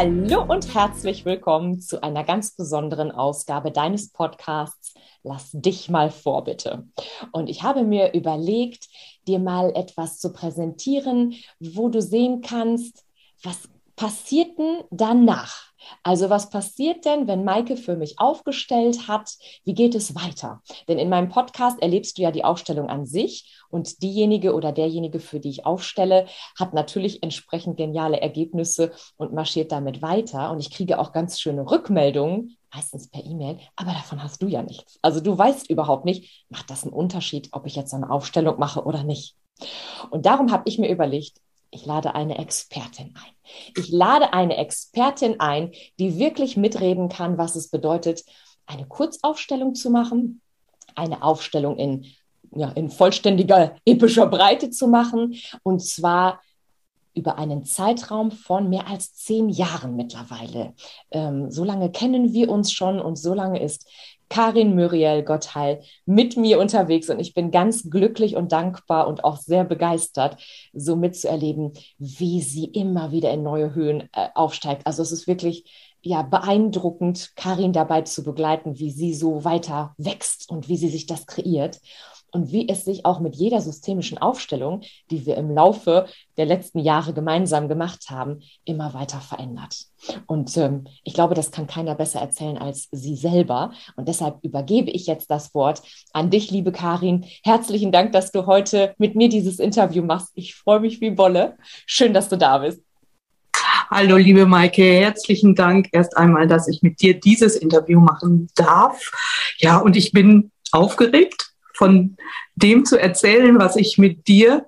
Hallo und herzlich willkommen zu einer ganz besonderen Ausgabe deines Podcasts Lass dich mal vor, bitte. Und ich habe mir überlegt, dir mal etwas zu präsentieren, wo du sehen kannst, was passiert denn danach? Also was passiert denn, wenn Maike für mich aufgestellt hat? Wie geht es weiter? Denn in meinem Podcast erlebst du ja die Aufstellung an sich und diejenige oder derjenige, für die ich aufstelle, hat natürlich entsprechend geniale Ergebnisse und marschiert damit weiter. Und ich kriege auch ganz schöne Rückmeldungen, meistens per E-Mail, aber davon hast du ja nichts. Also du weißt überhaupt nicht, macht das einen Unterschied, ob ich jetzt eine Aufstellung mache oder nicht. Und darum habe ich mir überlegt, ich lade eine Expertin ein. Ich lade eine Expertin ein, die wirklich mitreden kann, was es bedeutet, eine Kurzaufstellung zu machen, eine Aufstellung in, ja, in vollständiger epischer Breite zu machen und zwar über einen Zeitraum von mehr als zehn Jahren mittlerweile. Ähm, so lange kennen wir uns schon und so lange ist Karin Muriel Gottheil mit mir unterwegs und ich bin ganz glücklich und dankbar und auch sehr begeistert, so mitzuerleben, wie sie immer wieder in neue Höhen äh, aufsteigt. Also es ist wirklich ja beeindruckend, Karin dabei zu begleiten, wie sie so weiter wächst und wie sie sich das kreiert und wie es sich auch mit jeder systemischen Aufstellung, die wir im Laufe der letzten Jahre gemeinsam gemacht haben, immer weiter verändert. Und ähm, ich glaube, das kann keiner besser erzählen als Sie selber. Und deshalb übergebe ich jetzt das Wort an dich, liebe Karin. Herzlichen Dank, dass du heute mit mir dieses Interview machst. Ich freue mich wie Wolle. Schön, dass du da bist. Hallo, liebe Maike, herzlichen Dank erst einmal, dass ich mit dir dieses Interview machen darf. Ja, und ich bin aufgeregt von dem zu erzählen, was ich mit dir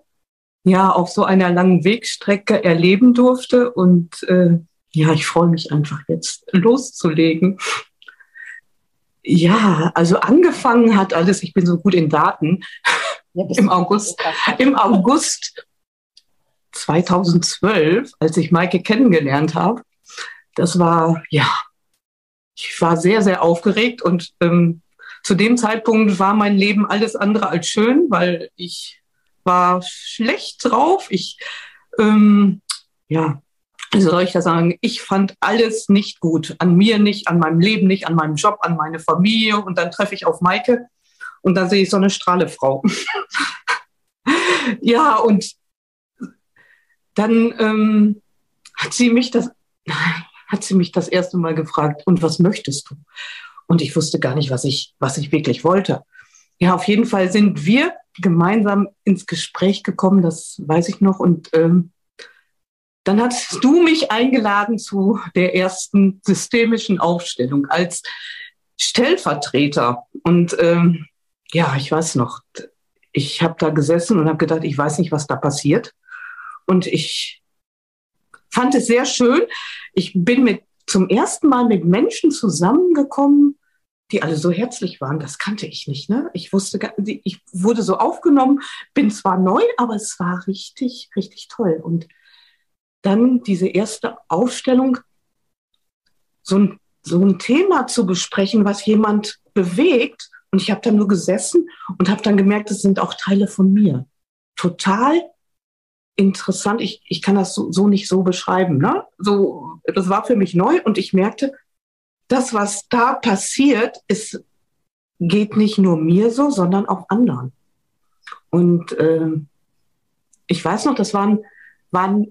ja auf so einer langen Wegstrecke erleben durfte. Und äh, ja, ich freue mich einfach jetzt loszulegen. Ja, also angefangen hat alles, ich bin so gut in Daten, ja, im August, im August 2012, als ich Maike kennengelernt habe. Das war, ja, ich war sehr, sehr aufgeregt und ähm, zu dem Zeitpunkt war mein Leben alles andere als schön, weil ich war schlecht drauf. Ich, ähm, ja, wie soll ich das sagen? Ich fand alles nicht gut. An mir nicht, an meinem Leben nicht, an meinem Job, an meine Familie. Und dann treffe ich auf Maike und dann sehe ich so eine Strahlefrau. ja, und dann ähm, hat sie mich das, hat sie mich das erste Mal gefragt, und was möchtest du? Und ich wusste gar nicht, was ich, was ich wirklich wollte. Ja, auf jeden Fall sind wir gemeinsam ins Gespräch gekommen, das weiß ich noch. Und ähm, dann hast du mich eingeladen zu der ersten systemischen Aufstellung als Stellvertreter. Und ähm, ja, ich weiß noch, ich habe da gesessen und habe gedacht, ich weiß nicht, was da passiert. Und ich fand es sehr schön. Ich bin mit, zum ersten Mal mit Menschen zusammengekommen, die alle so herzlich waren. Das kannte ich nicht. Ne? Ich wusste, ich wurde so aufgenommen, bin zwar neu, aber es war richtig, richtig toll. Und dann diese erste Aufstellung, so ein, so ein Thema zu besprechen, was jemand bewegt. Und ich habe dann nur gesessen und habe dann gemerkt, es sind auch Teile von mir. Total interessant. Ich, ich kann das so, so nicht so beschreiben. Ne? So, das war für mich neu und ich merkte, das, was da passiert, ist, geht nicht nur mir so, sondern auch anderen. Und äh, ich weiß noch, das waren, waren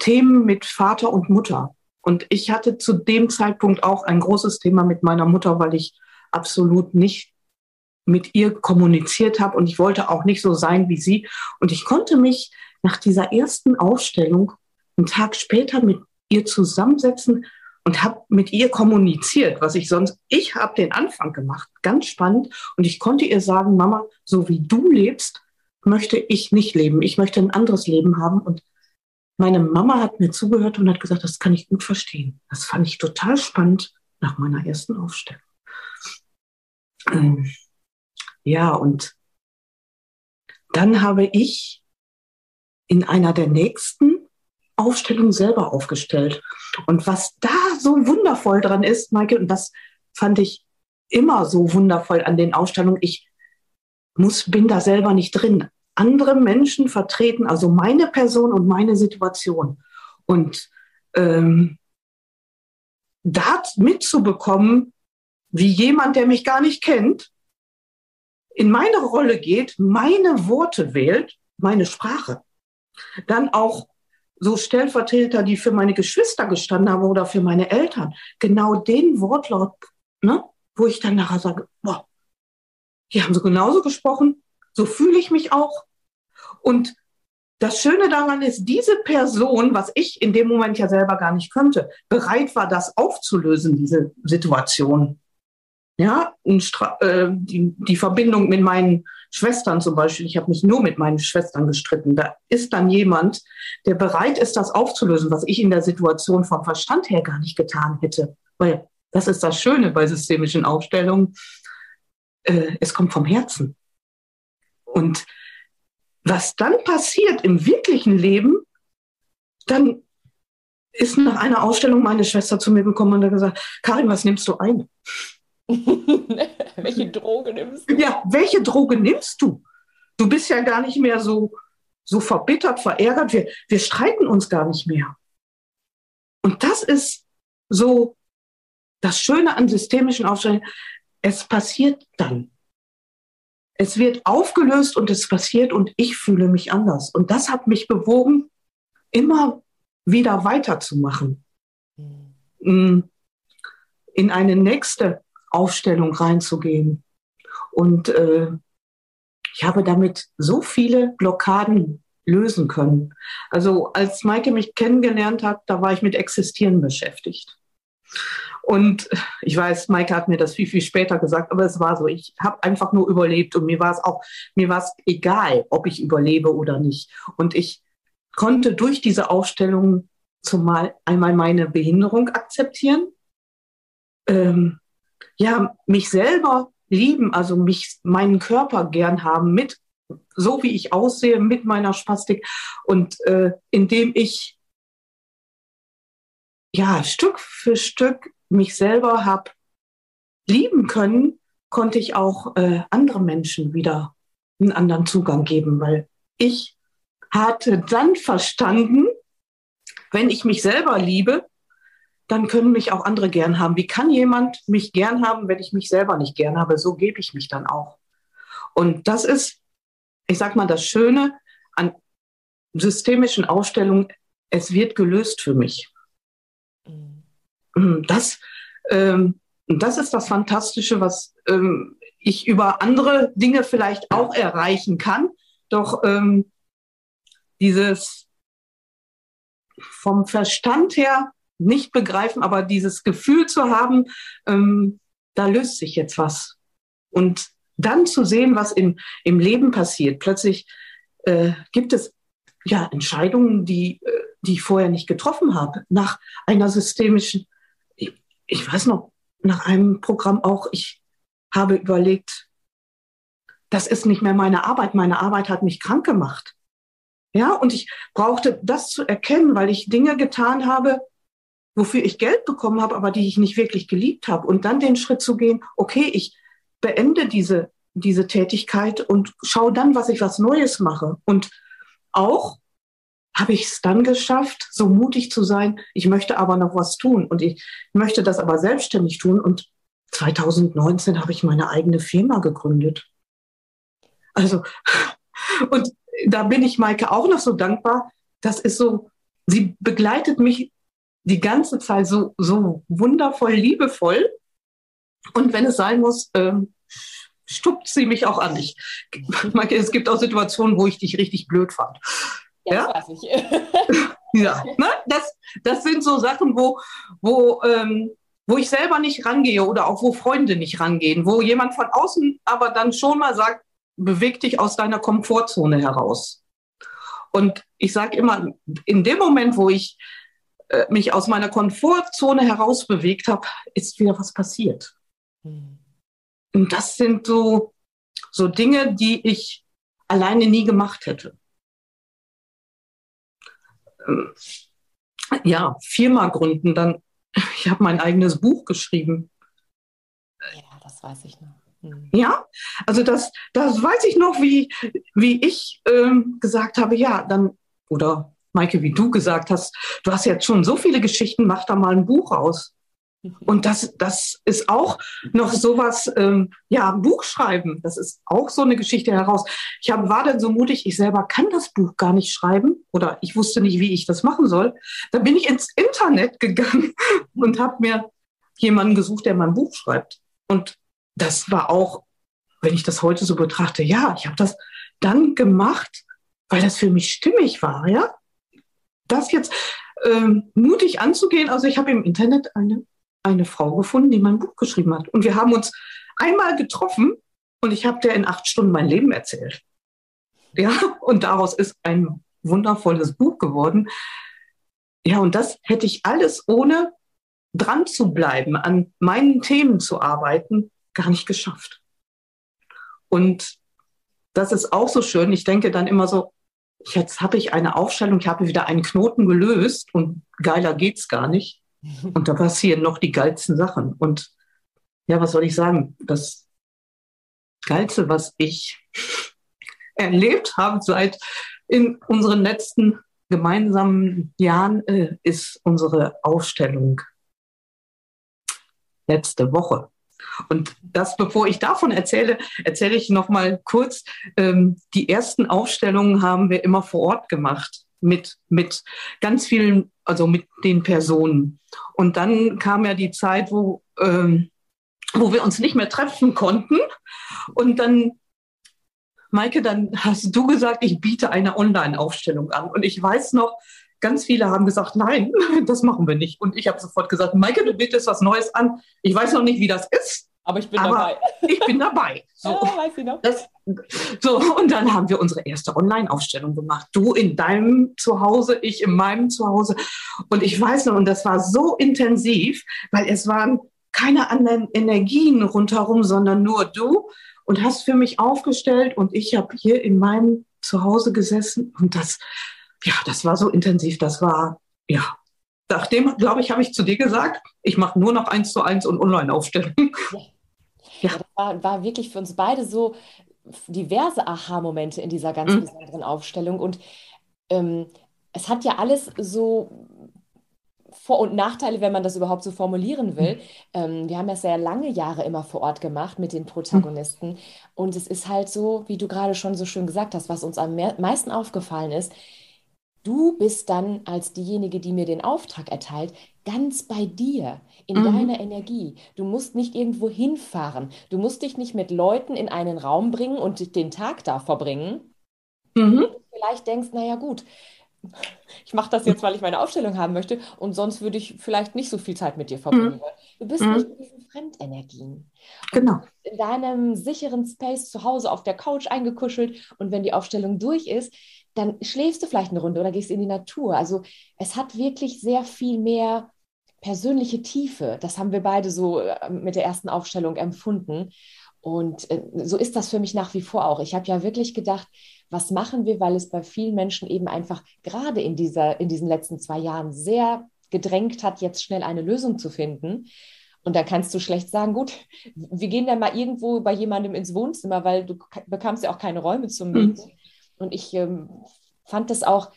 Themen mit Vater und Mutter. Und ich hatte zu dem Zeitpunkt auch ein großes Thema mit meiner Mutter, weil ich absolut nicht mit ihr kommuniziert habe und ich wollte auch nicht so sein wie sie. Und ich konnte mich nach dieser ersten Aufstellung einen Tag später mit ihr zusammensetzen und habe mit ihr kommuniziert, was ich sonst, ich habe den Anfang gemacht, ganz spannend. Und ich konnte ihr sagen, Mama, so wie du lebst, möchte ich nicht leben. Ich möchte ein anderes Leben haben. Und meine Mama hat mir zugehört und hat gesagt, das kann ich gut verstehen. Das fand ich total spannend nach meiner ersten Aufstellung. Ähm, ja, und dann habe ich in einer der nächsten Aufstellung selber aufgestellt. Und was da so wundervoll dran ist, Michael, und das fand ich immer so wundervoll an den Ausstellungen, ich muss, bin da selber nicht drin. Andere Menschen vertreten also meine Person und meine Situation. Und ähm, da mitzubekommen, wie jemand, der mich gar nicht kennt, in meine Rolle geht, meine Worte wählt, meine Sprache. Dann auch so Stellvertreter, die für meine Geschwister gestanden haben oder für meine Eltern, genau den Wortlaut, ne, wo ich dann nachher sage, boah, die haben so genauso gesprochen, so fühle ich mich auch. Und das Schöne daran ist, diese Person, was ich in dem Moment ja selber gar nicht könnte, bereit war, das aufzulösen, diese Situation. Ja, äh, die, die Verbindung mit meinen Schwestern zum Beispiel, ich habe mich nur mit meinen Schwestern gestritten. Da ist dann jemand, der bereit ist, das aufzulösen, was ich in der Situation vom Verstand her gar nicht getan hätte. Weil das ist das Schöne bei systemischen Aufstellungen. Äh, es kommt vom Herzen. Und was dann passiert im wirklichen Leben, dann ist nach einer Ausstellung meine Schwester zu mir gekommen und hat gesagt, Karin, was nimmst du ein? welche Droge nimmst du? Ja, welche Droge nimmst du? Du bist ja gar nicht mehr so, so verbittert, verärgert. Wir, wir streiten uns gar nicht mehr. Und das ist so das Schöne an systemischen Aufstellungen. Es passiert dann. Es wird aufgelöst und es passiert und ich fühle mich anders. Und das hat mich bewogen, immer wieder weiterzumachen. Mhm. In eine nächste Aufstellung reinzugehen. Und äh, ich habe damit so viele Blockaden lösen können. Also als Maike mich kennengelernt hat, da war ich mit Existieren beschäftigt. Und ich weiß, Maike hat mir das viel, viel später gesagt, aber es war so. Ich habe einfach nur überlebt und mir war es auch, mir war es egal, ob ich überlebe oder nicht. Und ich konnte durch diese Aufstellung zumal einmal meine Behinderung akzeptieren, ähm, ja, mich selber lieben, also mich, meinen Körper gern haben, mit, so wie ich aussehe, mit meiner Spastik. Und äh, indem ich ja Stück für Stück mich selber habe lieben können, konnte ich auch äh, andere Menschen wieder einen anderen Zugang geben, weil ich hatte dann verstanden, wenn ich mich selber liebe, dann können mich auch andere gern haben. Wie kann jemand mich gern haben, wenn ich mich selber nicht gern habe? So gebe ich mich dann auch. Und das ist, ich sag mal, das Schöne an systemischen Ausstellungen. Es wird gelöst für mich. Mhm. Das, ähm, das ist das Fantastische, was ähm, ich über andere Dinge vielleicht auch erreichen kann. Doch ähm, dieses vom Verstand her nicht begreifen, aber dieses Gefühl zu haben, ähm, da löst sich jetzt was. Und dann zu sehen, was im, im Leben passiert. Plötzlich äh, gibt es ja Entscheidungen, die, äh, die ich vorher nicht getroffen habe. Nach einer systemischen, ich, ich weiß noch, nach einem Programm auch, ich habe überlegt, das ist nicht mehr meine Arbeit. Meine Arbeit hat mich krank gemacht. Ja, und ich brauchte das zu erkennen, weil ich Dinge getan habe, wofür ich Geld bekommen habe, aber die ich nicht wirklich geliebt habe. Und dann den Schritt zu gehen, okay, ich beende diese, diese Tätigkeit und schaue dann, was ich was Neues mache. Und auch habe ich es dann geschafft, so mutig zu sein, ich möchte aber noch was tun und ich möchte das aber selbstständig tun. Und 2019 habe ich meine eigene Firma gegründet. Also, und da bin ich Maike auch noch so dankbar. Das ist so, sie begleitet mich die ganze Zeit so, so wundervoll, liebevoll. Und wenn es sein muss, ähm, stuppt sie mich auch an. Ich, es gibt auch Situationen, wo ich dich richtig blöd fand. Ja, ja? Ja, ne? das, das sind so Sachen, wo, wo, ähm, wo ich selber nicht rangehe oder auch wo Freunde nicht rangehen, wo jemand von außen aber dann schon mal sagt, beweg dich aus deiner Komfortzone heraus. Und ich sage immer, in dem Moment, wo ich äh, mich aus meiner Komfortzone herausbewegt habe, ist wieder was passiert. Mhm. Und das sind so, so Dinge, die ich alleine nie gemacht hätte. Ähm, ja, Firma gründen, dann, ich habe mein eigenes Buch geschrieben. Ja, das weiß ich noch. Mhm. Ja, also das, das weiß ich noch, wie, wie ich ähm, gesagt habe, ja, dann, oder Maike, wie du gesagt hast, du hast jetzt schon so viele Geschichten, mach da mal ein Buch aus. Und das, das ist auch noch sowas, ähm, ja, Buch schreiben. Das ist auch so eine Geschichte heraus. Ich hab, war dann so mutig, ich selber kann das Buch gar nicht schreiben oder ich wusste nicht, wie ich das machen soll. Dann bin ich ins Internet gegangen und habe mir jemanden gesucht, der mein Buch schreibt. Und das war auch, wenn ich das heute so betrachte, ja, ich habe das dann gemacht, weil das für mich stimmig war, ja. Das jetzt ähm, mutig anzugehen. Also ich habe im Internet eine eine Frau gefunden, die mein Buch geschrieben hat. Und wir haben uns einmal getroffen und ich habe der in acht Stunden mein Leben erzählt. Ja, und daraus ist ein wundervolles Buch geworden. Ja, und das hätte ich alles ohne dran zu bleiben, an meinen Themen zu arbeiten, gar nicht geschafft. Und das ist auch so schön. Ich denke dann immer so, jetzt habe ich eine Aufstellung, ich habe wieder einen Knoten gelöst und geiler geht's gar nicht. Und da passieren noch die geilsten Sachen. Und ja, was soll ich sagen? Das Geilste, was ich erlebt habe seit in unseren letzten gemeinsamen Jahren, äh, ist unsere Aufstellung letzte Woche. Und das, bevor ich davon erzähle, erzähle ich noch mal kurz. Ähm, die ersten Aufstellungen haben wir immer vor Ort gemacht mit, mit ganz vielen, also mit den Personen. Und dann kam ja die Zeit, wo, ähm, wo wir uns nicht mehr treffen konnten. Und dann, Maike, dann hast du gesagt, ich biete eine Online-Aufstellung an. Und ich weiß noch, ganz viele haben gesagt, nein, das machen wir nicht. Und ich habe sofort gesagt, Maike, du bietest was Neues an. Ich weiß noch nicht, wie das ist. Aber ich bin Aber dabei. Ich bin dabei. So. Ja, weiß ich noch. Das, so, und dann haben wir unsere erste Online-Aufstellung gemacht. Du in deinem Zuhause, ich in meinem Zuhause. Und ich weiß noch, und das war so intensiv, weil es waren keine anderen Energien rundherum, sondern nur du und hast für mich aufgestellt und ich habe hier in meinem Zuhause gesessen und das, ja, das war so intensiv, das war, ja, Nachdem, glaube ich, habe ich zu dir gesagt, ich mache nur noch eins zu eins und Online-Aufstellungen. Ja. ja. das war, war, wirklich für uns beide so diverse Aha-Momente in dieser ganz mhm. besonderen Aufstellung. Und ähm, es hat ja alles so vor- und Nachteile, wenn man das überhaupt so formulieren will. Mhm. Ähm, wir haben ja sehr lange Jahre immer vor Ort gemacht mit den Protagonisten. Mhm. Und es ist halt so, wie du gerade schon so schön gesagt hast, was uns am meisten aufgefallen ist, Du bist dann als diejenige, die mir den Auftrag erteilt, ganz bei dir, in mhm. deiner Energie. Du musst nicht irgendwo hinfahren. Du musst dich nicht mit Leuten in einen Raum bringen und den Tag da verbringen. Mhm. Du vielleicht denkst, naja gut, ich mache das jetzt, weil ich meine Aufstellung haben möchte und sonst würde ich vielleicht nicht so viel Zeit mit dir verbringen mhm. wollen. Du bist mhm. nicht in diesen Fremdenergien. Genau. In deinem sicheren Space zu Hause auf der Couch eingekuschelt und wenn die Aufstellung durch ist, dann schläfst du vielleicht eine Runde oder gehst in die Natur. Also es hat wirklich sehr viel mehr persönliche Tiefe. Das haben wir beide so äh, mit der ersten Aufstellung empfunden. Und äh, so ist das für mich nach wie vor auch. Ich habe ja wirklich gedacht, was machen wir, weil es bei vielen Menschen eben einfach gerade in, dieser, in diesen letzten zwei Jahren sehr gedrängt hat, jetzt schnell eine Lösung zu finden. Und da kannst du schlecht sagen, gut, wir gehen dann mal irgendwo bei jemandem ins Wohnzimmer, weil du bekamst ja auch keine Räume zum Mieten. Mhm. Und ich ähm, fand das auch,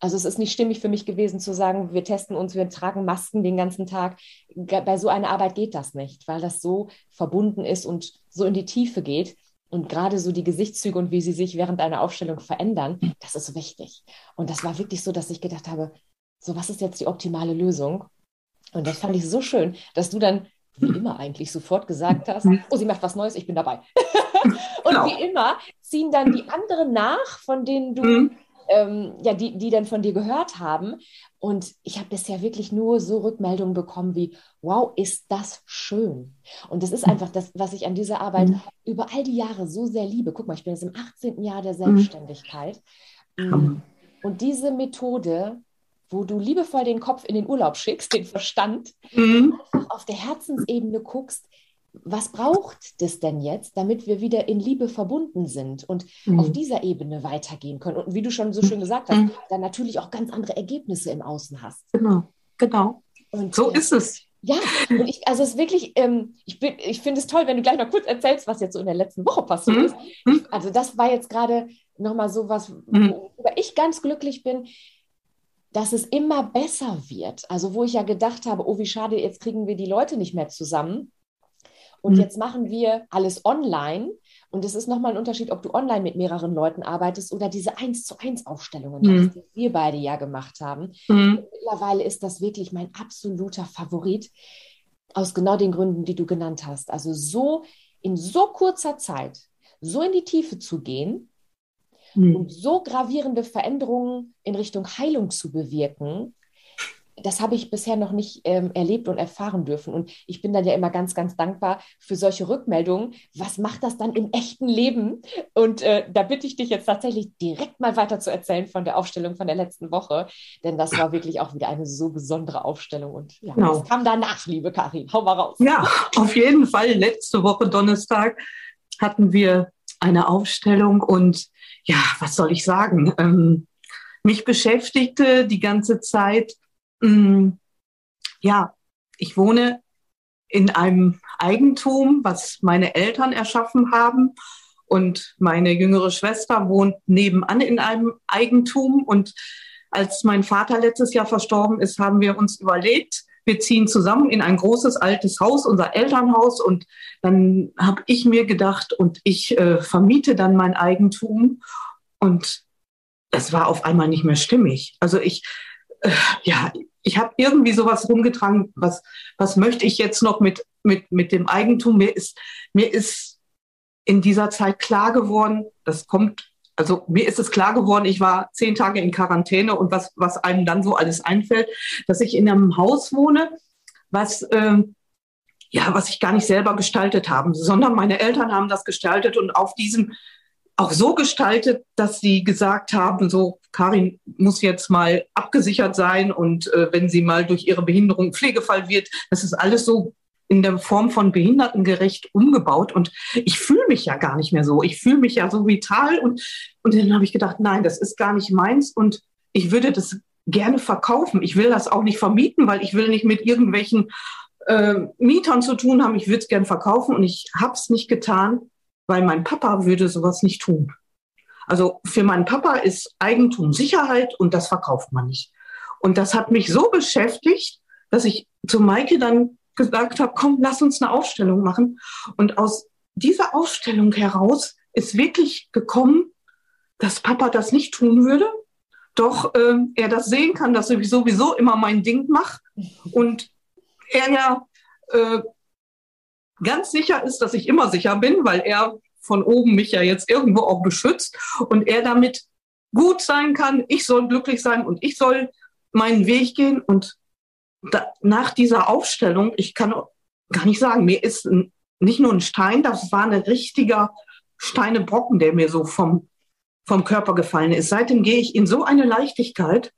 also es ist nicht stimmig für mich gewesen zu sagen, wir testen uns, wir tragen Masken den ganzen Tag. Bei so einer Arbeit geht das nicht, weil das so verbunden ist und so in die Tiefe geht. Und gerade so die Gesichtszüge und wie sie sich während einer Aufstellung verändern, das ist wichtig. Und das war wirklich so, dass ich gedacht habe, so was ist jetzt die optimale Lösung? Und das fand ich so schön, dass du dann wie immer eigentlich sofort gesagt hast, oh, sie macht was Neues, ich bin dabei. und genau. wie immer ziehen dann die anderen nach, von denen du, mhm. ähm, ja, die, die dann von dir gehört haben. Und ich habe bisher wirklich nur so Rückmeldungen bekommen wie, wow, ist das schön. Und das ist mhm. einfach das, was ich an dieser Arbeit mhm. über all die Jahre so sehr liebe. Guck mal, ich bin jetzt im 18. Jahr der mhm. Selbstständigkeit. Mhm. Und diese Methode wo du liebevoll den Kopf in den Urlaub schickst, den Verstand, mhm. einfach auf der Herzensebene guckst, was braucht das denn jetzt, damit wir wieder in Liebe verbunden sind und mhm. auf dieser Ebene weitergehen können? Und wie du schon so schön gesagt hast, mhm. dann natürlich auch ganz andere Ergebnisse im Außen hast. Genau, genau. Und so äh, ist es. Ja, und ich, also es ist wirklich, ähm, ich, ich finde es toll, wenn du gleich noch kurz erzählst, was jetzt so in der letzten Woche passiert mhm. ist. Ich, also das war jetzt gerade nochmal so was, mhm. worüber ich ganz glücklich bin dass es immer besser wird. Also wo ich ja gedacht habe, oh, wie schade, jetzt kriegen wir die Leute nicht mehr zusammen. Und mhm. jetzt machen wir alles online. Und es ist nochmal ein Unterschied, ob du online mit mehreren Leuten arbeitest oder diese eins zu eins Aufstellungen, mhm. die wir beide ja gemacht haben. Mhm. Mittlerweile ist das wirklich mein absoluter Favorit aus genau den Gründen, die du genannt hast. Also so in so kurzer Zeit so in die Tiefe zu gehen mhm. und so gravierende Veränderungen in Richtung Heilung zu bewirken, das habe ich bisher noch nicht ähm, erlebt und erfahren dürfen. Und ich bin dann ja immer ganz, ganz dankbar für solche Rückmeldungen. Was macht das dann im echten Leben? Und äh, da bitte ich dich jetzt tatsächlich direkt mal weiter zu erzählen von der Aufstellung von der letzten Woche. Denn das war wirklich auch wieder eine so besondere Aufstellung. Und ja, genau. was kam danach, liebe Karin? Hau mal raus. Ja, auf jeden Fall. Letzte Woche Donnerstag hatten wir eine Aufstellung und ja, was soll ich sagen? Ähm, mich beschäftigte die ganze Zeit, ja, ich wohne in einem Eigentum, was meine Eltern erschaffen haben. Und meine jüngere Schwester wohnt nebenan in einem Eigentum. Und als mein Vater letztes Jahr verstorben ist, haben wir uns überlegt, wir ziehen zusammen in ein großes altes Haus, unser Elternhaus. Und dann habe ich mir gedacht, und ich äh, vermiete dann mein Eigentum. Und es war auf einmal nicht mehr stimmig. Also ich, äh, ja, ich habe irgendwie sowas rumgetragen, was, was möchte ich jetzt noch mit, mit, mit dem Eigentum? Mir ist, mir ist in dieser Zeit klar geworden, das kommt also mir ist es klar geworden, ich war zehn Tage in Quarantäne und was, was einem dann so alles einfällt, dass ich in einem Haus wohne, was, ähm, ja, was ich gar nicht selber gestaltet habe, sondern meine Eltern haben das gestaltet und auf diesem auch so gestaltet, dass sie gesagt haben, so Karin muss jetzt mal abgesichert sein und äh, wenn sie mal durch ihre Behinderung Pflegefall wird, das ist alles so in der Form von behindertengerecht umgebaut und ich fühle mich ja gar nicht mehr so. Ich fühle mich ja so vital und, und dann habe ich gedacht, nein, das ist gar nicht meins und ich würde das gerne verkaufen. Ich will das auch nicht vermieten, weil ich will nicht mit irgendwelchen äh, Mietern zu tun haben. Ich würde es gerne verkaufen und ich habe es nicht getan, weil mein Papa würde sowas nicht tun. Also für meinen Papa ist Eigentum Sicherheit und das verkauft man nicht. Und das hat mich so beschäftigt, dass ich zu Maike dann gesagt habe, komm, lass uns eine Aufstellung machen. Und aus dieser Aufstellung heraus ist wirklich gekommen, dass Papa das nicht tun würde, doch äh, er das sehen kann, dass ich sowieso immer mein Ding mache und er ja äh, ganz sicher ist, dass ich immer sicher bin, weil er von oben mich ja jetzt irgendwo auch beschützt und er damit gut sein kann, ich soll glücklich sein und ich soll meinen Weg gehen und da, nach dieser Aufstellung, ich kann gar nicht sagen, mir ist ein, nicht nur ein Stein, das war ein richtiger Steinebrocken, der mir so vom, vom Körper gefallen ist. Seitdem gehe ich in so eine Leichtigkeit.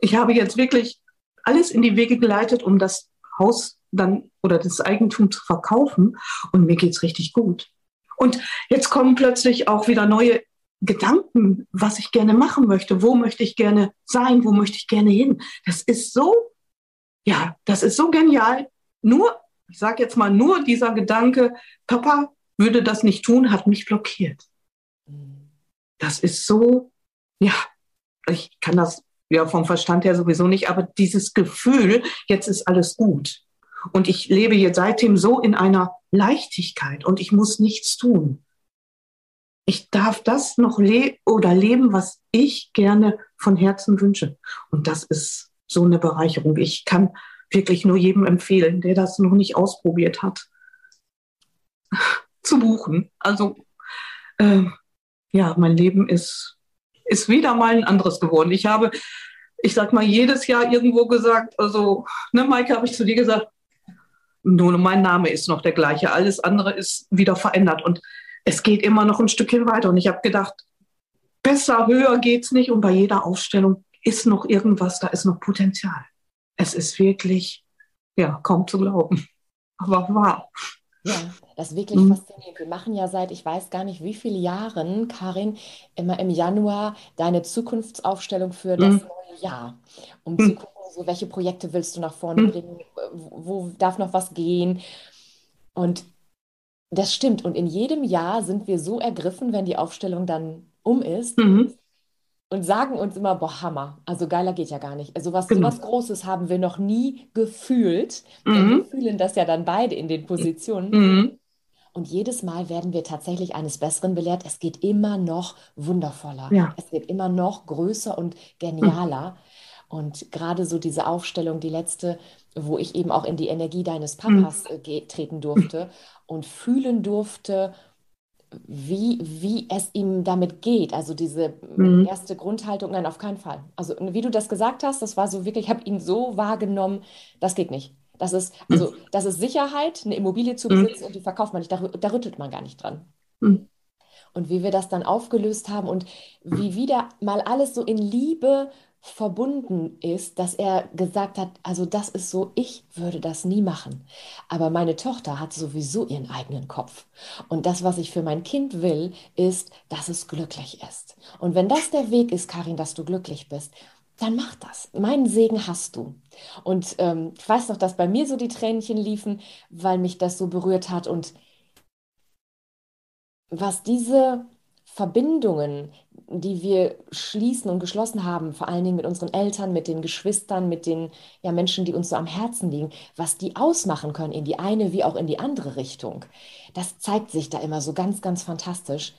Ich habe jetzt wirklich alles in die Wege geleitet, um das Haus dann oder das Eigentum zu verkaufen. Und mir geht's richtig gut. Und jetzt kommen plötzlich auch wieder neue Gedanken, was ich gerne machen möchte. Wo möchte ich gerne sein? Wo möchte ich gerne hin? Das ist so ja, das ist so genial. Nur, ich sage jetzt mal, nur dieser Gedanke, Papa würde das nicht tun, hat mich blockiert. Das ist so, ja, ich kann das ja vom Verstand her sowieso nicht, aber dieses Gefühl, jetzt ist alles gut. Und ich lebe jetzt seitdem so in einer Leichtigkeit und ich muss nichts tun. Ich darf das noch le oder leben, was ich gerne von Herzen wünsche. Und das ist so eine Bereicherung. Ich kann wirklich nur jedem empfehlen, der das noch nicht ausprobiert hat, zu buchen. Also äh, ja, mein Leben ist, ist wieder mal ein anderes geworden. Ich habe, ich sag mal, jedes Jahr irgendwo gesagt, also, ne, Maike, habe ich zu dir gesagt, nur mein Name ist noch der gleiche, alles andere ist wieder verändert und es geht immer noch ein Stückchen weiter. Und ich habe gedacht, besser, höher geht's nicht. Und bei jeder Aufstellung ist noch irgendwas, da ist noch Potenzial. Es ist wirklich, ja, kaum zu glauben, aber wahr. Ja, das ist wirklich mhm. faszinierend. Wir machen ja seit, ich weiß gar nicht wie viele Jahren, Karin, immer im Januar deine Zukunftsaufstellung für das mhm. neue Jahr, um mhm. zu gucken, so, welche Projekte willst du nach vorne mhm. bringen, wo, wo darf noch was gehen. Und das stimmt. Und in jedem Jahr sind wir so ergriffen, wenn die Aufstellung dann um ist, mhm und sagen uns immer, boah, Hammer, also geiler geht ja gar nicht. Also was, Genau. sowas Großes haben wir noch nie gefühlt. Mhm. wir fühlen das ja dann beide in den Positionen. Mhm. Und jedes Mal werden wir tatsächlich eines Besseren belehrt. Es geht immer noch wundervoller. Ja. Es wird immer noch größer und genialer. Und gerade so diese Aufstellung, die letzte, wo ich eben auch in die Energie deines Papas äh, treten durfte und fühlen durfte, wie, wie es ihm damit geht. Also diese Mhm. erste Grundhaltung, nein, auf keinen Fall. Also wie du das gesagt hast, das war so wirklich, ich habe ihn so wahrgenommen, das geht nicht. Das ist, also, das ist Sicherheit, eine Immobilie zu Mhm. besitzen und die verkauft man nicht, da, da rüttelt man gar nicht dran. Mhm. Und wie wir das dann aufgelöst haben und wie wieder mal alles so in Liebe verbunden ist, dass er gesagt hat, also das ist so, ich würde das nie machen. Aber meine Tochter hat sowieso ihren eigenen Kopf. Und das, was ich für mein Kind will, ist, dass es glücklich ist. Und wenn das der Weg ist, Karin, dass du glücklich bist, dann mach das. Meinen Segen hast du. Und ähm, ich weiß noch, dass bei mir so die Tränchen liefen, weil mich das so berührt hat. Und was diese Verbindungen, die wir schließen und geschlossen haben, vor allen Dingen mit unseren Eltern, mit den Geschwistern, mit den ja, Menschen, die uns so am Herzen liegen, was die ausmachen können in die eine wie auch in die andere Richtung, das zeigt sich da immer so ganz, ganz fantastisch.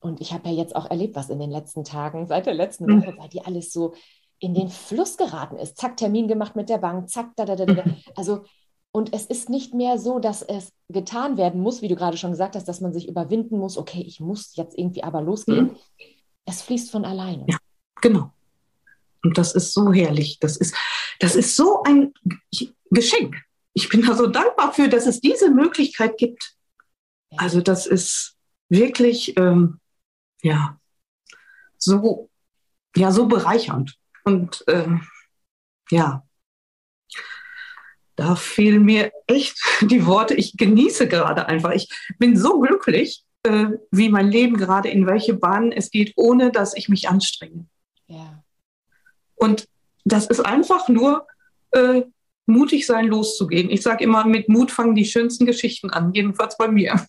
Und ich habe ja jetzt auch erlebt, was in den letzten Tagen, seit der letzten Mhm. Woche, bei dir alles so in den Fluss geraten ist. Zack, Termin gemacht mit der Bank, zack, da, da, da, da. da. Also, und es ist nicht mehr so, dass es getan werden muss, wie du gerade schon gesagt hast, dass man sich überwinden muss, okay, ich muss jetzt irgendwie aber losgehen. Es fließt von alleine. Ja. Genau. Und das ist so herrlich. Das ist, das ist so ein Geschenk. Ich bin da so dankbar für, dass es diese Möglichkeit gibt. Also das ist wirklich, ähm, ja, so, ja, so bereichernd. Und ähm, ja, da fehlen mir echt die Worte. Ich genieße gerade einfach. Ich bin so glücklich, äh, wie mein Leben gerade, in welche Bahnen es geht, ohne dass ich mich anstrenge. Ja. Und das ist einfach nur äh, mutig sein, loszugehen. Ich sage immer, mit Mut fangen die schönsten Geschichten an, jedenfalls bei mir.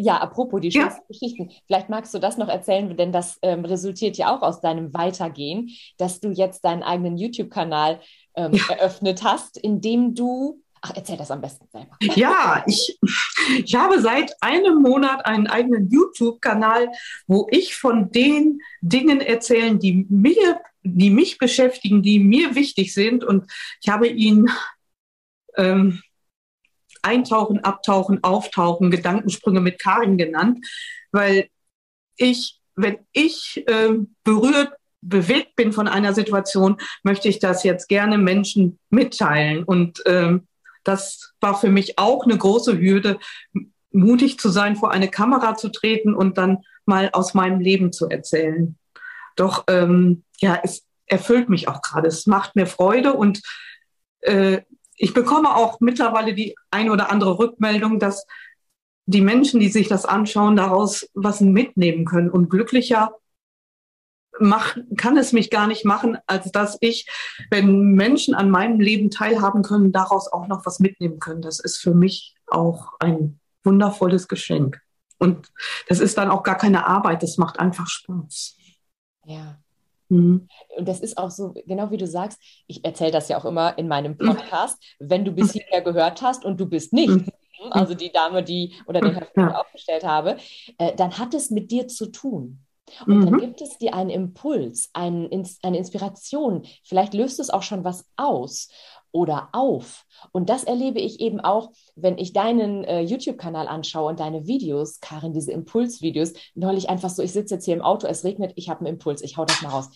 Ja, apropos die Ja. schönsten Geschichten. Vielleicht magst du das noch erzählen, denn das ähm, resultiert ja auch aus deinem Weitergehen, dass du jetzt deinen eigenen YouTube-Kanal ähm, Ja. eröffnet hast, in dem du. Ach, erzähl das am besten selber. Ja, ich, ich habe seit einem Monat einen eigenen YouTube-Kanal, wo ich von den Dingen erzähle, die mir, die mich beschäftigen, die mir wichtig sind. Und ich habe ihn ähm, Eintauchen, Abtauchen, Auftauchen, Gedankensprünge mit Karin genannt, weil ich, wenn ich ähm, berührt, bewegt bin von einer Situation, möchte ich das jetzt gerne Menschen mitteilen. Und ähm, das war für mich auch eine große Hürde, mutig zu sein, vor eine Kamera zu treten und dann mal aus meinem Leben zu erzählen. Doch ähm, ja, es erfüllt mich auch gerade. Es macht mir Freude und äh, ich bekomme auch mittlerweile die ein oder andere Rückmeldung, dass die Menschen, die sich das anschauen, daraus was mitnehmen können. Und glücklicher mach, kann es mich gar nicht machen, als dass ich, wenn Menschen an meinem Leben teilhaben können, daraus auch noch was mitnehmen können. Das ist für mich auch ein wundervolles Geschenk. Und das ist dann auch gar keine Arbeit, das macht einfach Spaß. Ja. Mhm. Und das ist auch so, genau wie du sagst, ich erzähle das ja auch immer in meinem Podcast, wenn du bis hierher gehört hast und du bist nicht, Mhm. also die Dame, die oder den ich Ja. aufgestellt habe, äh, dann hat es mit dir zu tun. Und dann Mhm. gibt es dir einen Impuls, ein, Ins- eine Inspiration. Vielleicht löst es auch schon was aus oder auf. Und das erlebe ich eben auch, wenn ich deinen äh, YouTube-Kanal anschaue und deine Videos, Karin, diese Impulsvideos, neulich einfach so, ich sitze jetzt hier im Auto, es regnet, ich habe einen Impuls, ich hau das mal raus.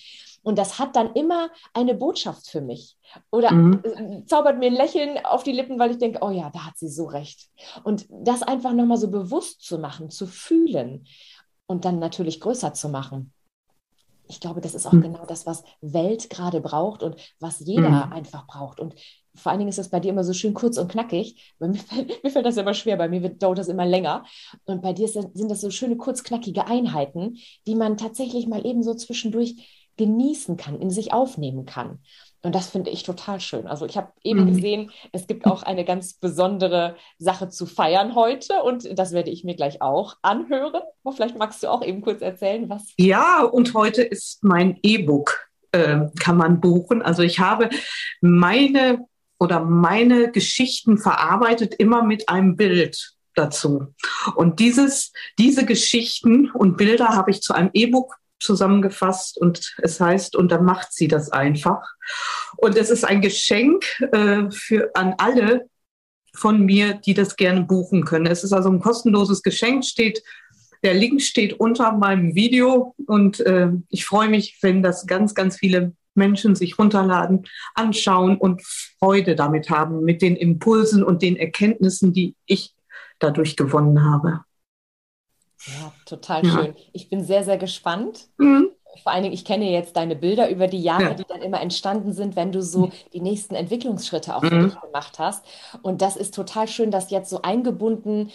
Und das hat dann immer eine Botschaft für mich. Oder Mhm. äh, zaubert mir ein Lächeln auf die Lippen, weil ich denke, oh ja, da hat sie so recht. Und das einfach nochmal so bewusst zu machen, zu fühlen und dann natürlich größer zu machen. Ich glaube, das ist auch Mhm. genau das, was Welt gerade braucht und was jeder Mhm. einfach braucht. Und vor allen Dingen ist das bei dir immer so schön kurz und knackig. Bei mir fällt, mir fällt das immer schwer, bei mir wird, dauert das immer länger. Und bei dir das, sind das so schöne, kurz knackige Einheiten, die man tatsächlich mal eben so zwischendurch genießen kann, in sich aufnehmen kann. Und das finde ich total schön. Also ich habe eben mhm. gesehen, es gibt auch eine ganz besondere Sache zu feiern heute und das werde ich mir gleich auch anhören. Aber vielleicht magst du auch eben kurz erzählen, was. Ja, und heute ist mein E-Book, äh, kann man buchen. Also ich habe meine oder meine Geschichten verarbeitet immer mit einem Bild dazu. Und dieses, diese Geschichten und Bilder habe ich zu einem E-Book zusammengefasst und es heißt, und dann macht sie das einfach. Und es ist ein Geschenk äh, für, an alle von mir, die das gerne buchen können. Es ist also ein kostenloses Geschenk, steht, der Link steht unter meinem Video und äh, ich freue mich, wenn das ganz, ganz viele Menschen sich runterladen, anschauen und Freude damit haben, mit den Impulsen und den Erkenntnissen, die ich dadurch gewonnen habe. Ja, total ja. schön. Ich bin sehr, sehr gespannt. Mhm. Vor allen Dingen, ich kenne jetzt deine Bilder über die Jahre, ja. die dann immer entstanden sind, wenn du so die nächsten Entwicklungsschritte auch mhm. gemacht hast. Und das ist total schön, dass jetzt so eingebunden,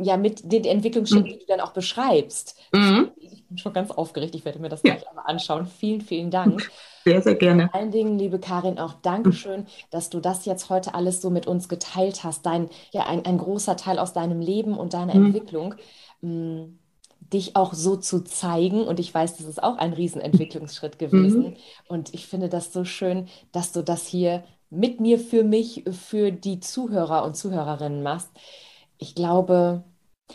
ja, mit den Entwicklungsschritten, mhm. die du dann auch beschreibst. Mhm. Ich bin schon ganz aufgeregt. Ich werde mir das ja. gleich einmal anschauen. Vielen, vielen Dank. Sehr, sehr gerne. Vor allen Dingen, liebe Karin, auch Dankeschön, dass du das jetzt heute alles so mit uns geteilt hast. Dein, ja, ein, ein großer Teil aus deinem Leben und deiner mhm. Entwicklung. Mm, dich auch so zu zeigen. Und ich weiß, das ist auch ein Riesenentwicklungsschritt gewesen. Mhm. Und ich finde das so schön, dass du das hier mit mir, für mich, für die Zuhörer und Zuhörerinnen machst. Ich glaube,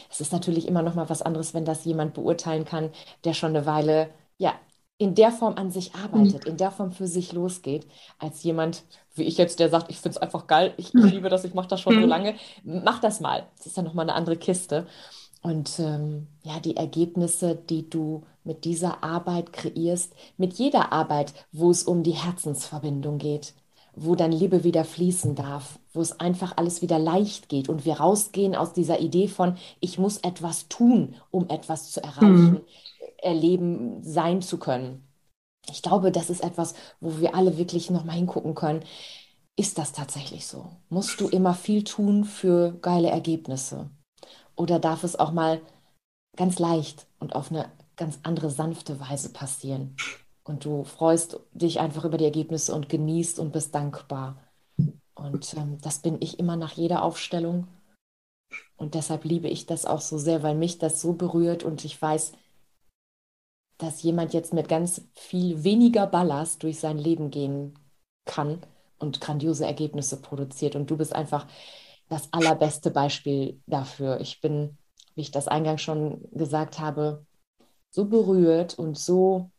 es ist natürlich immer noch mal was anderes, wenn das jemand beurteilen kann, der schon eine Weile ja in der Form an sich arbeitet, mhm. in der Form für sich losgeht, als jemand wie ich jetzt, der sagt, ich finde es einfach geil, ich, mhm. liebe das, ich mache das schon mhm. so lange. Mach das mal. Das ist ja noch mal eine andere Kiste. Und ähm, ja, die Ergebnisse, die du mit dieser Arbeit kreierst, mit jeder Arbeit, wo es um die Herzensverbindung geht, wo dann Liebe wieder fließen darf, wo es einfach alles wieder leicht geht und wir rausgehen aus dieser Idee von, ich muss etwas tun, um etwas zu erreichen, mhm. erleben, sein zu können. Ich glaube, das ist etwas, wo wir alle wirklich nochmal hingucken können. Ist das tatsächlich so? Musst du immer viel tun für geile Ergebnisse? Oder darf es auch mal ganz leicht und auf eine ganz andere sanfte Weise passieren? Und du freust dich einfach über die Ergebnisse und genießt und bist dankbar. Und ähm, das bin ich immer nach jeder Aufstellung. Und deshalb liebe ich das auch so sehr, weil mich das so berührt und ich weiß, dass jemand jetzt mit ganz viel weniger Ballast durch sein Leben gehen kann und grandiose Ergebnisse produziert. Und du bist einfach das allerbeste Beispiel dafür. Ich bin, wie ich das eingangs schon gesagt habe, so berührt und so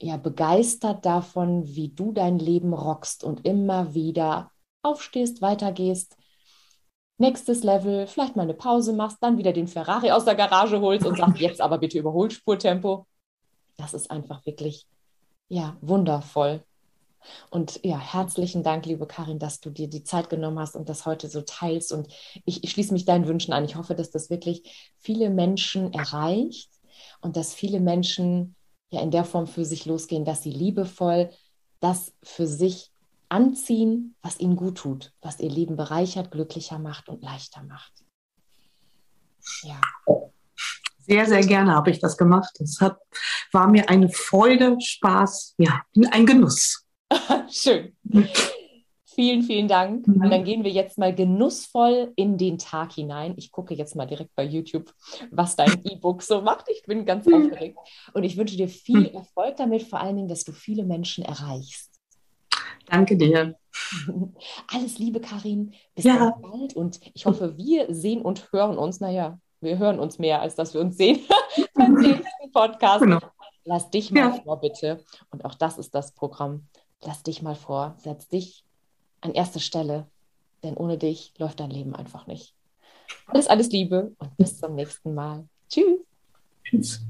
ja, begeistert davon, wie du dein Leben rockst und immer wieder aufstehst, weitergehst, nächstes Level, vielleicht mal eine Pause machst, dann wieder den Ferrari aus der Garage holst und sagst, jetzt aber bitte Überholspurtempo. Das ist einfach wirklich, ja, wundervoll. Und ja, herzlichen Dank, liebe Karin, dass du dir die Zeit genommen hast und das heute so teilst. Und ich, ich schließe mich deinen Wünschen an. Ich hoffe, dass das wirklich viele Menschen erreicht und dass viele Menschen ja in der Form für sich losgehen, dass sie liebevoll das für sich anziehen, was ihnen gut tut, was ihr Leben bereichert, glücklicher macht und leichter macht. Ja. Sehr, sehr gerne habe ich das gemacht. Es war mir eine Freude, Spaß, ja, ein Genuss. Schön. Vielen, vielen Dank. Mhm. Und dann gehen wir jetzt mal genussvoll in den Tag hinein. Ich gucke jetzt mal direkt bei YouTube, was dein E-Book so macht. Ich bin ganz mhm. aufgeregt. Und ich wünsche dir viel mhm. Erfolg damit, vor allen Dingen, dass du viele Menschen erreichst. Danke dir. Alles Liebe, Karin. Bis ja. bald. Und ich hoffe, wir sehen und hören uns. Naja, wir hören uns mehr, als dass wir uns sehen beim nächsten Podcast. Genau. Lass dich mal ja. vor, bitte. Und auch das ist das Programm lass dich mal vor, setz dich an erste Stelle, denn ohne dich läuft dein Leben einfach nicht. Alles, alles Liebe und bis zum nächsten Mal. Tschüss. Tschüss.